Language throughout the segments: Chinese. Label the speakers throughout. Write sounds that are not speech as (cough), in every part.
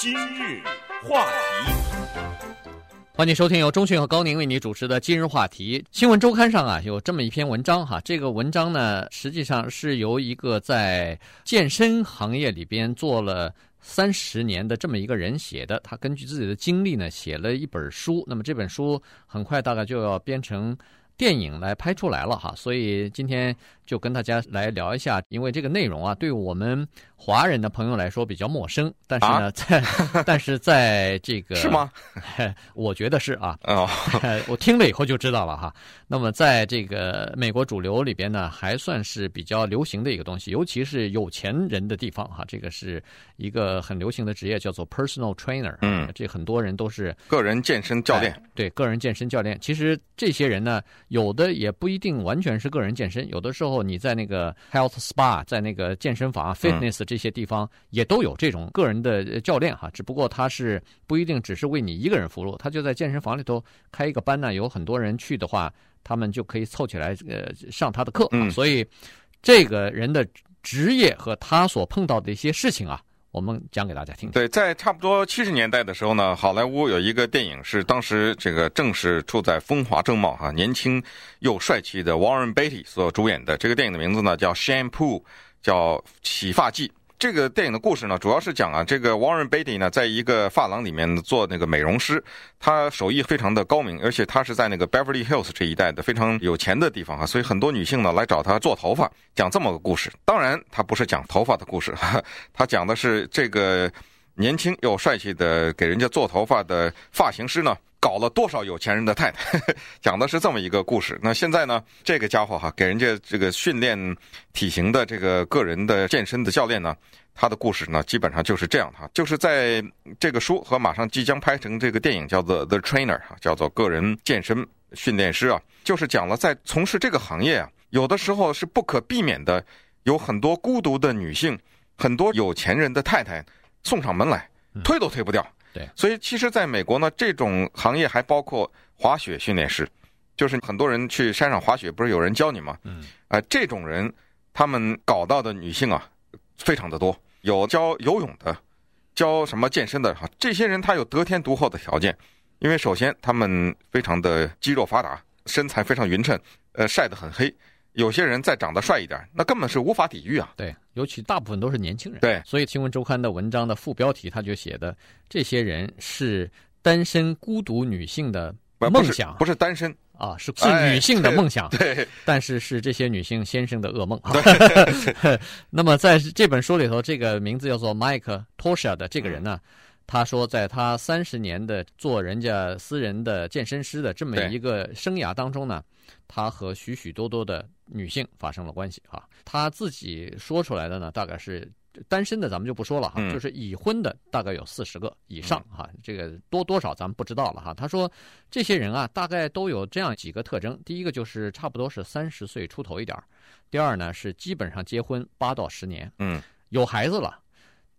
Speaker 1: 今日话题，
Speaker 2: 欢迎收听由钟讯和高宁为你主持的今日话题。新闻周刊上啊有这么一篇文章哈，这个文章呢实际上是由一个在健身行业里边做了三十年的这么一个人写的，他根据自己的经历呢写了一本书。那么这本书很快大概就要编成电影来拍出来了哈，所以今天就跟大家来聊一下，因为这个内容啊对我们。华人的朋友来说比较陌生，但是呢，在 (laughs) 但是在这个
Speaker 3: 是吗？(laughs)
Speaker 2: 我觉得是啊。
Speaker 3: 哦，(laughs)
Speaker 2: 我听了以后就知道了哈。那么在这个美国主流里边呢，还算是比较流行的一个东西，尤其是有钱人的地方哈。这个是一个很流行的职业，叫做 personal trainer。
Speaker 3: 嗯，
Speaker 2: 这很多人都是
Speaker 3: 个人健身教练。
Speaker 2: 对，个人健身教练。其实这些人呢，有的也不一定完全是个人健身，有的时候你在那个 health spa，在那个健身房 fitness。这些地方也都有这种个人的教练哈，只不过他是不一定只是为你一个人服务，他就在健身房里头开一个班呢，有很多人去的话，他们就可以凑起来呃上他的课。
Speaker 3: 嗯，
Speaker 2: 所以这个人的职业和他所碰到的一些事情啊，我们讲给大家听。
Speaker 3: 对，在差不多七十年代的时候呢，好莱坞有一个电影是当时这个正是处在风华正茂哈，年轻又帅气的 Warren Beatty 所主演的这个电影的名字呢叫《Shampoo》，叫洗发剂。这个电影的故事呢，主要是讲啊，这个 Warren Beatty 呢，在一个发廊里面做那个美容师，他手艺非常的高明，而且他是在那个 Beverly Hills 这一带的非常有钱的地方啊，所以很多女性呢来找他做头发，讲这么个故事。当然，他不是讲头发的故事，(laughs) 他讲的是这个年轻又帅气的给人家做头发的发型师呢。搞了多少有钱人的太太？(laughs) 讲的是这么一个故事。那现在呢，这个家伙哈，给人家这个训练体型的这个个人的健身的教练呢，他的故事呢，基本上就是这样哈，就是在这个书和马上即将拍成这个电影叫做《The Trainer》哈，叫做个人健身训练师啊，就是讲了在从事这个行业啊，有的时候是不可避免的，有很多孤独的女性，很多有钱人的太太送上门来，推都推不掉。
Speaker 2: 对，
Speaker 3: 所以其实，在美国呢，这种行业还包括滑雪训练师，就是很多人去山上滑雪，不是有人教你吗？
Speaker 2: 嗯，
Speaker 3: 啊、呃，这种人他们搞到的女性啊，非常的多，有教游泳的，教什么健身的哈，这些人他有得天独厚的条件，因为首先他们非常的肌肉发达，身材非常匀称，呃，晒得很黑。有些人再长得帅一点，那根本是无法抵御啊！
Speaker 2: 对，尤其大部分都是年轻人。
Speaker 3: 对，
Speaker 2: 所以《新闻周刊》的文章的副标题他就写的，这些人是单身孤独女性的梦想，
Speaker 3: 不是，单身
Speaker 2: 啊，是是女性的梦想。
Speaker 3: 哎、对，对，
Speaker 2: 但是是这些女性先生的噩
Speaker 3: 梦 (laughs)
Speaker 2: 那么在这本书里头，这个名字叫做 Mike Tosha 的这个人呢，嗯、他说，在他三十年的做人家私人的健身师的这么一个生涯当中呢，他和许许多多的。女性发生了关系啊，他自己说出来的呢，大概是单身的，咱们就不说了哈，就是已婚的大概有四十个以上哈，这个多多少咱们不知道了哈。他说这些人啊，大概都有这样几个特征：第一个就是差不多是三十岁出头一点儿；第二呢是基本上结婚八到十年，
Speaker 3: 嗯，有
Speaker 2: 孩子了，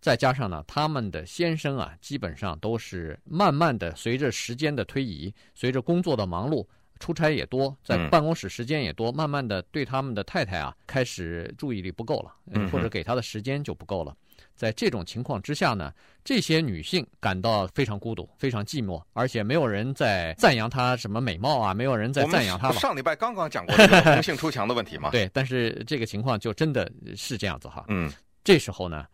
Speaker 2: 再加上呢他们的先生啊，基本上都是慢慢的随着时间的推移，随着工作的忙碌。出差也多，在办公室时间也多，慢慢的对他们的太太啊，开始注意力不够了，或者给他的时间就不够了。在这种情况之下呢，这些女性感到非常孤独、非常寂寞，而且没有人在赞扬她什么美貌啊，没有人在赞扬她。
Speaker 3: 上礼拜刚刚讲过这个同性出墙的问题嘛。(laughs)
Speaker 2: 对，但是这个情况就真的是这样子哈。
Speaker 3: 嗯，
Speaker 2: 这时候呢，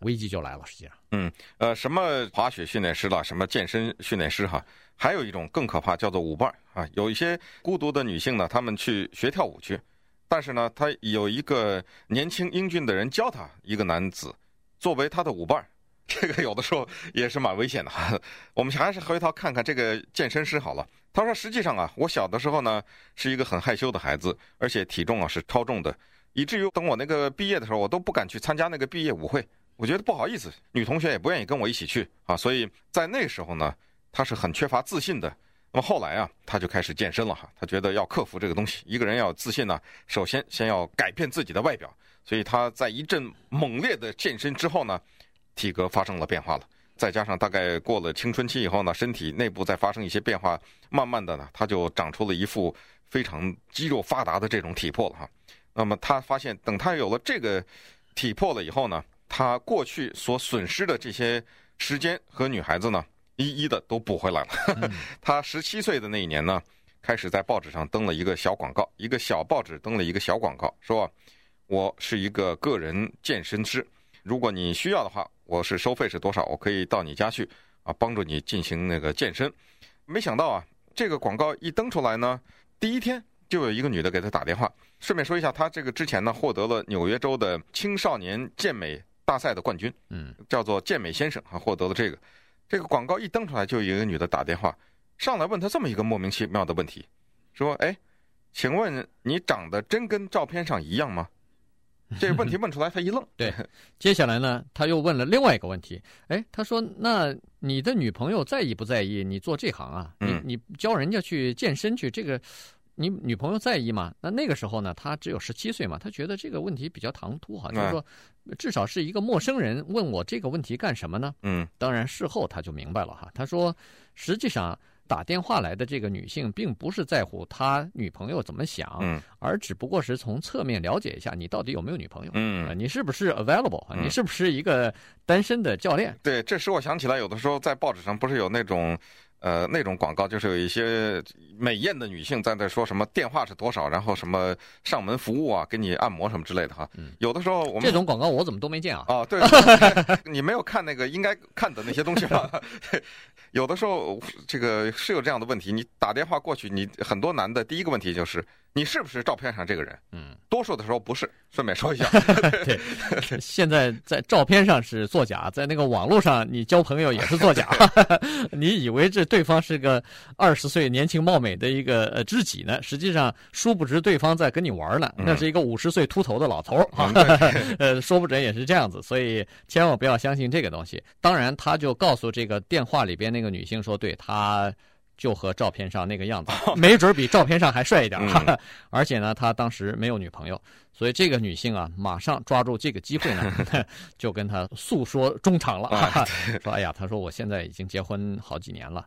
Speaker 2: 危机就来了，实际上。
Speaker 3: 嗯，呃，什么滑雪训练师了，什么健身训练师哈。还有一种更可怕，叫做舞伴啊。有一些孤独的女性呢，她们去学跳舞去，但是呢，她有一个年轻英俊的人教她，一个男子作为她的舞伴，(laughs) 这个有的时候也是蛮危险的哈。我们还是回头看看这个健身师好了。他说：“实际上啊，我小的时候呢，是一个很害羞的孩子，而且体重啊是超重的，以至于等我那个毕业的时候，我都不敢去参加那个毕业舞会，我觉得不好意思，女同学也不愿意跟我一起去啊。所以在那时候呢。”他是很缺乏自信的，那么后来啊，他就开始健身了哈。他觉得要克服这个东西，一个人要自信呢，首先先要改变自己的外表。所以他在一阵猛烈的健身之后呢，体格发生了变化了。再加上大概过了青春期以后呢，身体内部再发生一些变化，慢慢的呢，他就长出了一副非常肌肉发达的这种体魄了哈。那么他发现，等他有了这个体魄了以后呢，他过去所损失的这些。时间和女孩子呢一一的都补回来了。
Speaker 2: 嗯、(laughs)
Speaker 3: 他十七岁的那一年呢，开始在报纸上登了一个小广告，一个小报纸登了一个小广告，说我是一个个人健身师，如果你需要的话，我是收费是多少？我可以到你家去啊，帮助你进行那个健身。没想到啊，这个广告一登出来呢，第一天就有一个女的给他打电话。顺便说一下，他这个之前呢获得了纽约州的青少年健美大赛的冠军，
Speaker 2: 嗯，
Speaker 3: 叫做健美先生啊，获得了这个。这个广告一登出来，就有一个女的打电话上来问他这么一个莫名其妙的问题，说：“哎，请问你长得真跟照片上一样吗？”这个问题问出来，他一愣。
Speaker 2: 对，接下来呢，他又问了另外一个问题。哎，他说：“那你的女朋友在意不在意你做这行啊？你你教人家去健身去，这个你女朋友在意吗？”那那个时候呢，他只有十七岁嘛，他觉得这个问题比较唐突哈，就是说。至少是一个陌生人问我这个问题干什么呢？
Speaker 3: 嗯，
Speaker 2: 当然事后他就明白了哈。他说，实际上打电话来的这个女性并不是在乎他女朋友怎么想，
Speaker 3: 嗯，
Speaker 2: 而只不过是从侧面了解一下你到底有没有女朋友，
Speaker 3: 嗯，
Speaker 2: 你是不是 available，
Speaker 3: 嗯，
Speaker 2: 你是不是一个单身的教练？
Speaker 3: 对，这使我想起来，有的时候在报纸上不是有那种。呃，那种广告就是有一些美艳的女性在那说什么电话是多少，然后什么上门服务啊，给你按摩什么之类的哈。有的时候我们
Speaker 2: 这种广告我怎么都没见啊？
Speaker 3: 哦，对，对，(laughs) 你没有看那个应该看的那些东西吗？(laughs) 有的时候这个是有这样的问题，你打电话过去，你很多男的第一个问题就是你是不是照片上这个人？
Speaker 2: 嗯，
Speaker 3: 多数的时候不是。顺便说一下，(laughs)
Speaker 2: 对，现在在照片上是作假，在那个网络上你交朋友也是作假。(laughs) 你以为这对方是个二十岁年轻貌美的一个呃知己呢，实际上殊不知对方在跟你玩呢，那是一个五十岁秃头的老头啊。(laughs) 呃，说不准也是这样子，所以千万不要相信这个东西。当然，他就告诉这个电话里边那个女性说，对他。就和照片上那个样子，没准比照片上还帅一点。嗯、(laughs) 而且呢，他当时没有女朋友，所以这个女性啊，马上抓住这个机会呢，(laughs) 就跟他诉说衷肠了。(laughs) 说：“哎呀，他说我现在已经结婚好几年了，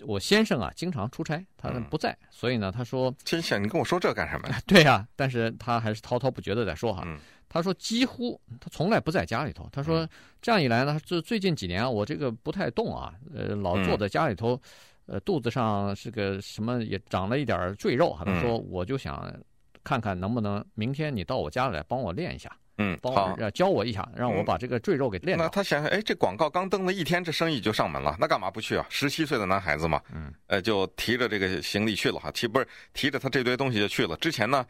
Speaker 2: 我先生啊经常出差，他不在，嗯、所以呢，他说，
Speaker 3: 真想你跟我说这干什么？
Speaker 2: 对呀、啊，但是他还是滔滔不绝的在说哈。
Speaker 3: 嗯、
Speaker 2: 他说几乎他从来不在家里头。他说这样一来呢，就最近几年啊，我这个不太动啊，呃，老坐在家里头。”呃，肚子上是个什么也长了一点赘肉，他说我就想看看能不能明天你到我家来帮我练一下，
Speaker 3: 嗯，
Speaker 2: 帮我教我一下，让我把这个赘肉给练了。
Speaker 3: 那他想想，哎，这广告刚登了一天，这生意就上门了，那干嘛不去啊？十七岁的男孩子嘛，
Speaker 2: 嗯，
Speaker 3: 呃，就提着这个行李去了哈，提不是提着他这堆东西就去了。之前呢，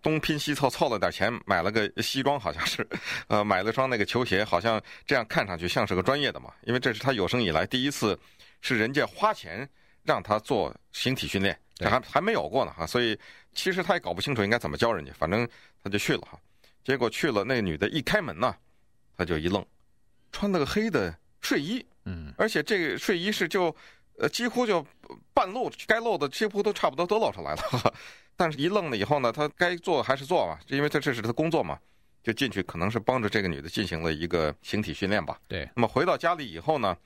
Speaker 3: 东拼西凑凑了点钱，买了个西装，好像是，呃，买了双那个球鞋，好像这样看上去像是个专业的嘛，因为这是他有生以来第一次是人家花钱。让他做形体训练，这还还没有过呢哈，所以其实他也搞不清楚应该怎么教人家，反正他就去了哈。结果去了，那个女的一开门呢，他就一愣，穿了个黑的睡衣，
Speaker 2: 嗯，
Speaker 3: 而且这个睡衣是就呃几乎就半露，该露的几乎都差不多都露出来了。但是一愣了以后呢，他该做还是做嘛，因为他这是他工作嘛，就进去可能是帮着这个女的进行了一个形体训练吧。
Speaker 2: 对，
Speaker 3: 那么回到家里以后呢，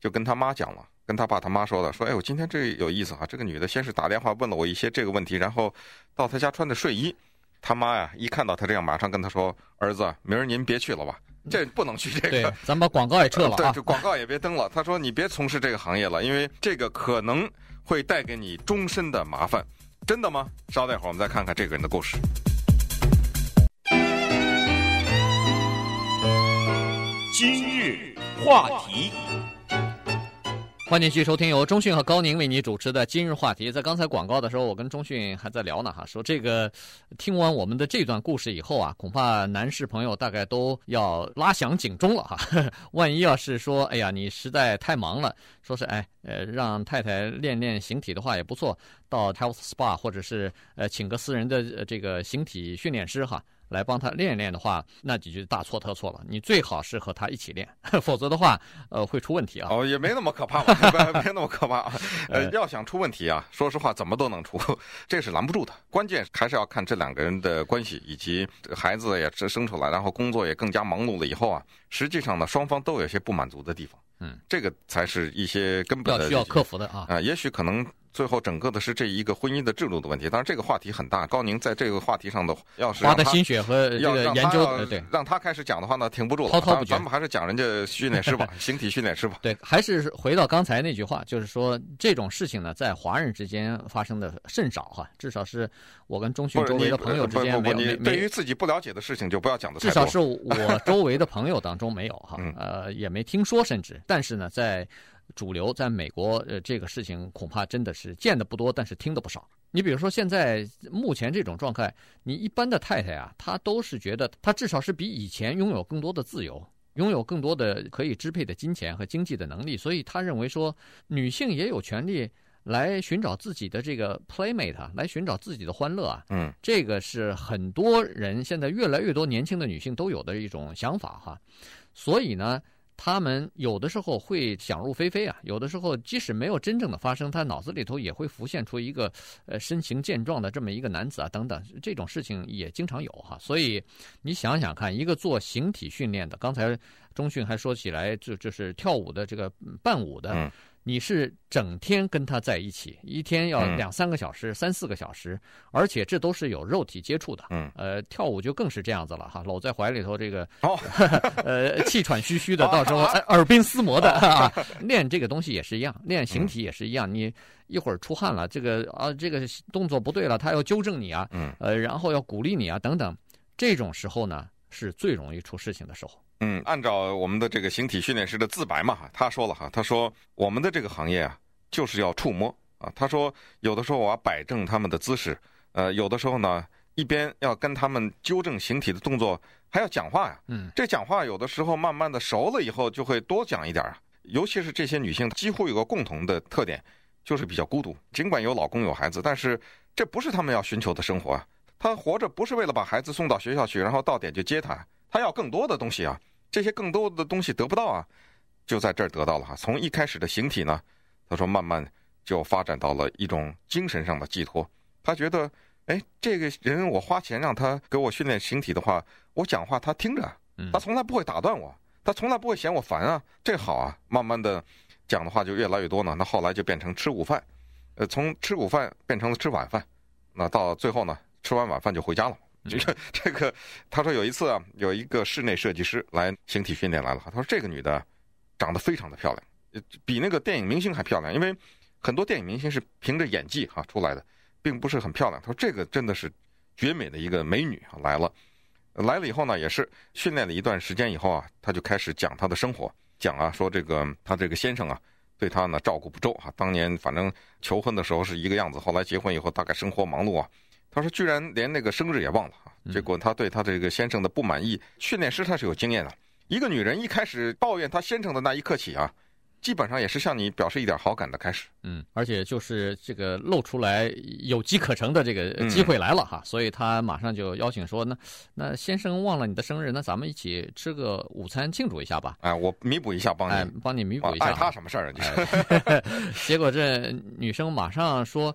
Speaker 3: 就跟他妈讲了。跟他爸他妈说的，说哎，我今天这有意思啊，这个女的先是打电话问了我一些这个问题，然后到他家穿的睡衣，他妈呀一看到他这样，马上跟他说，儿子，明儿您别去了吧，这不能去这个，
Speaker 2: 对，咱把广告也撤了啊，(laughs)
Speaker 3: 对，这广告也别登了。他说你别从事这个行业了，因为这个可能会带给你终身的麻烦。真的吗？稍待会儿我们再看看这个人的故事。
Speaker 1: 今日话题。
Speaker 2: 欢迎继续收听由中讯和高宁为你主持的今日话题。在刚才广告的时候，我跟中讯还在聊呢，哈，说这个听完我们的这段故事以后啊，恐怕男士朋友大概都要拉响警钟了，哈。(laughs) 万一要是说，哎呀，你实在太忙了，说是哎，呃，让太太练练形体的话也不错，到 Health Spa 或者是呃，请个私人的这个形体训练师哈。来帮他练一练的话，那你就大错特错了。你最好是和他一起练，(laughs) 否则的话，呃，会出问题啊。
Speaker 3: 哦，也没那么可怕吧，(laughs) 没那么可怕。呃，要想出问题啊，说实话，怎么都能出，这是拦不住的。关键还是要看这两个人的关系，以及孩子也生出来，然后工作也更加忙碌了以后啊，实际上呢，双方都有些不满足的地方。
Speaker 2: 嗯，
Speaker 3: 这个才是一些根本的
Speaker 2: 要需要克服的啊。
Speaker 3: 啊，也许可能。最后，整个的是这一个婚姻的制度的问题。当然，这个话题很大。高宁在这个话题上的，要是
Speaker 2: 花的心血和这个研究，对，
Speaker 3: 让他开始讲的话呢，停不住了。
Speaker 2: 滔滔不绝。
Speaker 3: 咱们还是讲人家训练师吧，(laughs) 形体训练师吧。
Speaker 2: 对，还是回到刚才那句话，就是说这种事情呢，在华人之间发生的甚少哈。至少是我跟中迅周围的朋友之间没有。
Speaker 3: 你对于自己不了解的事情，就不要讲的。
Speaker 2: 至少是我 (laughs) 周围的朋友当中没有哈，呃，也没听说，甚至。但是呢，在。主流在美国，呃，这个事情恐怕真的是见的不多，但是听的不少。你比如说，现在目前这种状态，你一般的太太啊，她都是觉得她至少是比以前拥有更多的自由，拥有更多的可以支配的金钱和经济的能力，所以她认为说，女性也有权利来寻找自己的这个 playmate，来寻找自己的欢乐啊。
Speaker 3: 嗯，
Speaker 2: 这个是很多人现在越来越多年轻的女性都有的一种想法哈。所以呢。他们有的时候会想入非非啊，有的时候即使没有真正的发生，他脑子里头也会浮现出一个呃身形健壮的这么一个男子啊，等等，这种事情也经常有哈。所以你想想看，一个做形体训练的，刚才中训还说起来，就就是跳舞的这个伴舞的。
Speaker 3: 嗯
Speaker 2: 你是整天跟他在一起，一天要两三个小时、嗯、三四个小时，而且这都是有肉体接触的。
Speaker 3: 嗯，
Speaker 2: 呃，跳舞就更是这样子了哈，搂在怀里头，这个
Speaker 3: 哦，(laughs)
Speaker 2: 呃，气喘吁吁的，到时候耳鬓厮磨的。啊、练这个东西也是一样，练形体也是一样。嗯、你一会儿出汗了，这个啊，这个动作不对了，他要纠正你啊，
Speaker 3: 嗯，
Speaker 2: 呃，然后要鼓励你啊，等等，这种时候呢，是最容易出事情的时候。
Speaker 3: 嗯，按照我们的这个形体训练师的自白嘛，他说了哈，他说我们的这个行业啊，就是要触摸啊。他说有的时候我要摆正他们的姿势，呃，有的时候呢，一边要跟他们纠正形体的动作，还要讲话呀。
Speaker 2: 嗯，
Speaker 3: 这讲话有的时候慢慢的熟了以后，就会多讲一点啊。尤其是这些女性，几乎有个共同的特点，就是比较孤独。尽管有老公有孩子，但是这不是他们要寻求的生活啊。她活着不是为了把孩子送到学校去，然后到点就接他，她要更多的东西啊。这些更多的东西得不到啊，就在这儿得到了哈。从一开始的形体呢，他说慢慢就发展到了一种精神上的寄托。他觉得，哎，这个人我花钱让他给我训练形体的话，我讲话他听着，他从来不会打断我，他从来不会嫌我烦啊，这好啊。慢慢的讲的话就越来越多呢。那后来就变成吃午饭，呃，从吃午饭变成了吃晚饭，那到最后呢，吃完晚饭就回家了。这个 (laughs) 这个，他说有一次啊，有一个室内设计师来形体训练来了。他说这个女的长得非常的漂亮，比那个电影明星还漂亮。因为很多电影明星是凭着演技哈出来的，并不是很漂亮。他说这个真的是绝美的一个美女啊来了。来了以后呢，也是训练了一段时间以后啊，他就开始讲他的生活，讲啊说这个他这个先生啊对他呢照顾不周啊。当年反正求婚的时候是一个样子，后来结婚以后大概生活忙碌啊。他说：“居然连那个生日也忘了啊！结果他对他这个先生的不满意。训练师他是有经验的，一个女人一开始抱怨她先生的那一刻起啊，基本上也是向你表示一点好感的开始。
Speaker 2: 嗯，而且就是这个露出来有机可乘的这个机会来了哈，所以他马上就邀请说：那那先生忘了你的生日，那咱们一起吃个午餐庆祝一下吧。
Speaker 3: 哎，我弥补一下，帮你，
Speaker 2: 帮你弥补一下。
Speaker 3: 碍他什么事儿啊？你 (laughs)
Speaker 2: 结果这女生马上说。”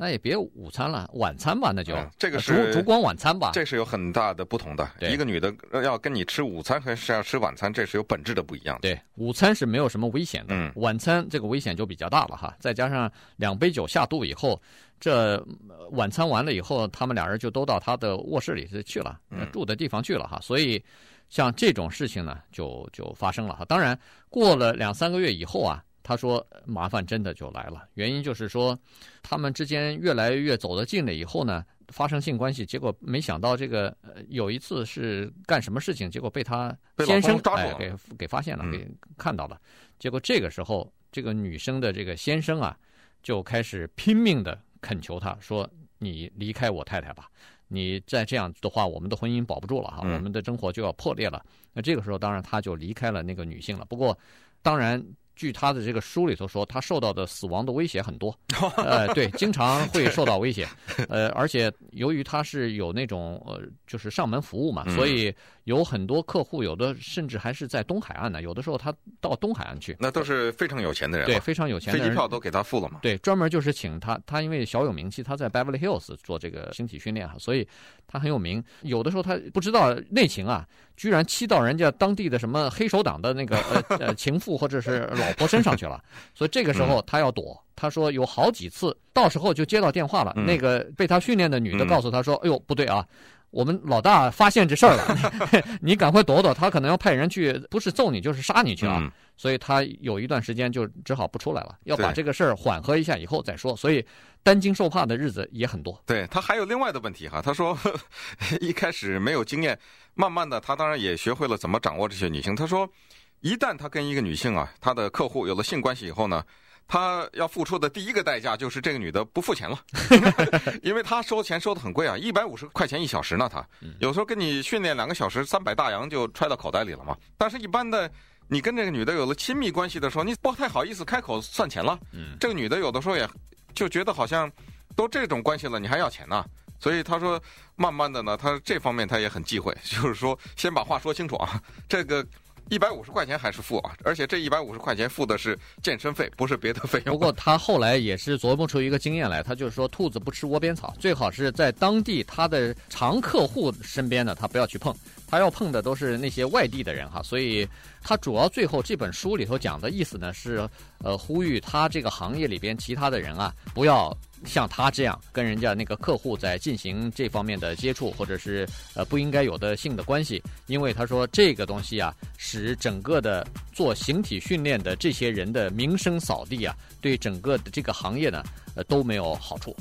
Speaker 2: 那也别午餐了，晚餐吧，那就、
Speaker 3: 嗯、这个是
Speaker 2: 烛光晚餐吧。
Speaker 3: 这是有很大的不同的。一个女的要跟你吃午餐还是要吃晚餐，这是有本质的不一样的。
Speaker 2: 对，午餐是没有什么危险的，
Speaker 3: 嗯、
Speaker 2: 晚餐这个危险就比较大了哈。再加上两杯酒下肚以后，这晚餐完了以后，他们俩人就都到他的卧室里去了，住的地方去了哈。所以像这种事情呢，就就发生了哈。当然，过了两三个月以后啊。他说：“麻烦真的就来了，原因就是说，他们之间越来越走得近了以后呢，发生性关系，结果没想到这个有一次是干什么事情，结果被他先生哎给给发现了，给看到了。结果这个时候，这个女生的这个先生啊，就开始拼命的恳求他说：‘你离开我太太吧，你再这样的话，我们的婚姻保不住了哈，我们的生活就要破裂了。’那这个时候，当然他就离开了那个女性了。不过，当然。”据他的这个书里头说，他受到的死亡的威胁很多，(laughs) 呃，对，经常会受到威胁，呃，而且由于他是有那种呃，就是上门服务嘛，所以有很多客户，有的甚至还是在东海岸呢，有的时候他到东海岸去，
Speaker 3: 那都是非常有钱的人，
Speaker 2: 对，非常有钱的人，
Speaker 3: 飞机票都给他付了嘛，
Speaker 2: 对，专门就是请他，他因为小有名气，他在 Beverly Hills 做这个形体训练哈，所以他很有名，有的时候他不知道内情啊。居然欺到人家当地的什么黑手党的那个 (laughs) 呃呃情妇或者是老婆身上去了，所以这个时候他要躲。他说有好几次，到时候就接到电话了，那个被他训练的女的告诉他说：“哎呦，不对啊。”我们老大发现这事儿了，(laughs) 你赶快躲躲，他可能要派人去，不是揍你就是杀你去啊！嗯、所以他有一段时间就只好不出来了，要把这个事儿缓和一下以后再说。所以担惊受怕的日子也很多。
Speaker 3: 对，他还有另外的问题哈，他说 (laughs) 一开始没有经验，慢慢的他当然也学会了怎么掌握这些女性。他说，一旦他跟一个女性啊，他的客户有了性关系以后呢。他要付出的第一个代价就是这个女的不付钱了，(laughs) 因为他收钱收的很贵啊，一百五十块钱一小时呢。他有时候跟你训练两个小时，三百大洋就揣到口袋里了嘛。但是，一般的你跟这个女的有了亲密关系的时候，你不太好意思开口算钱了。这个女的有的时候也就觉得好像都这种关系了，你还要钱呢。所以他说，慢慢的呢，他这方面他也很忌讳，就是说先把话说清楚啊，这个。一百五十块钱还是付啊，而且这一百五十块钱付的是健身费，不是别的费用。
Speaker 2: 不过他后来也是琢磨出一个经验来，他就是说，兔子不吃窝边草，最好是在当地他的常客户身边呢，他不要去碰，他要碰的都是那些外地的人哈。所以他主要最后这本书里头讲的意思呢，是呃呼吁他这个行业里边其他的人啊，不要。像他这样跟人家那个客户在进行这方面的接触，或者是呃不应该有的性的关系，因为他说这个东西啊，使整个的做形体训练的这些人的名声扫地啊，对整个的这个行业呢，呃都没有好处。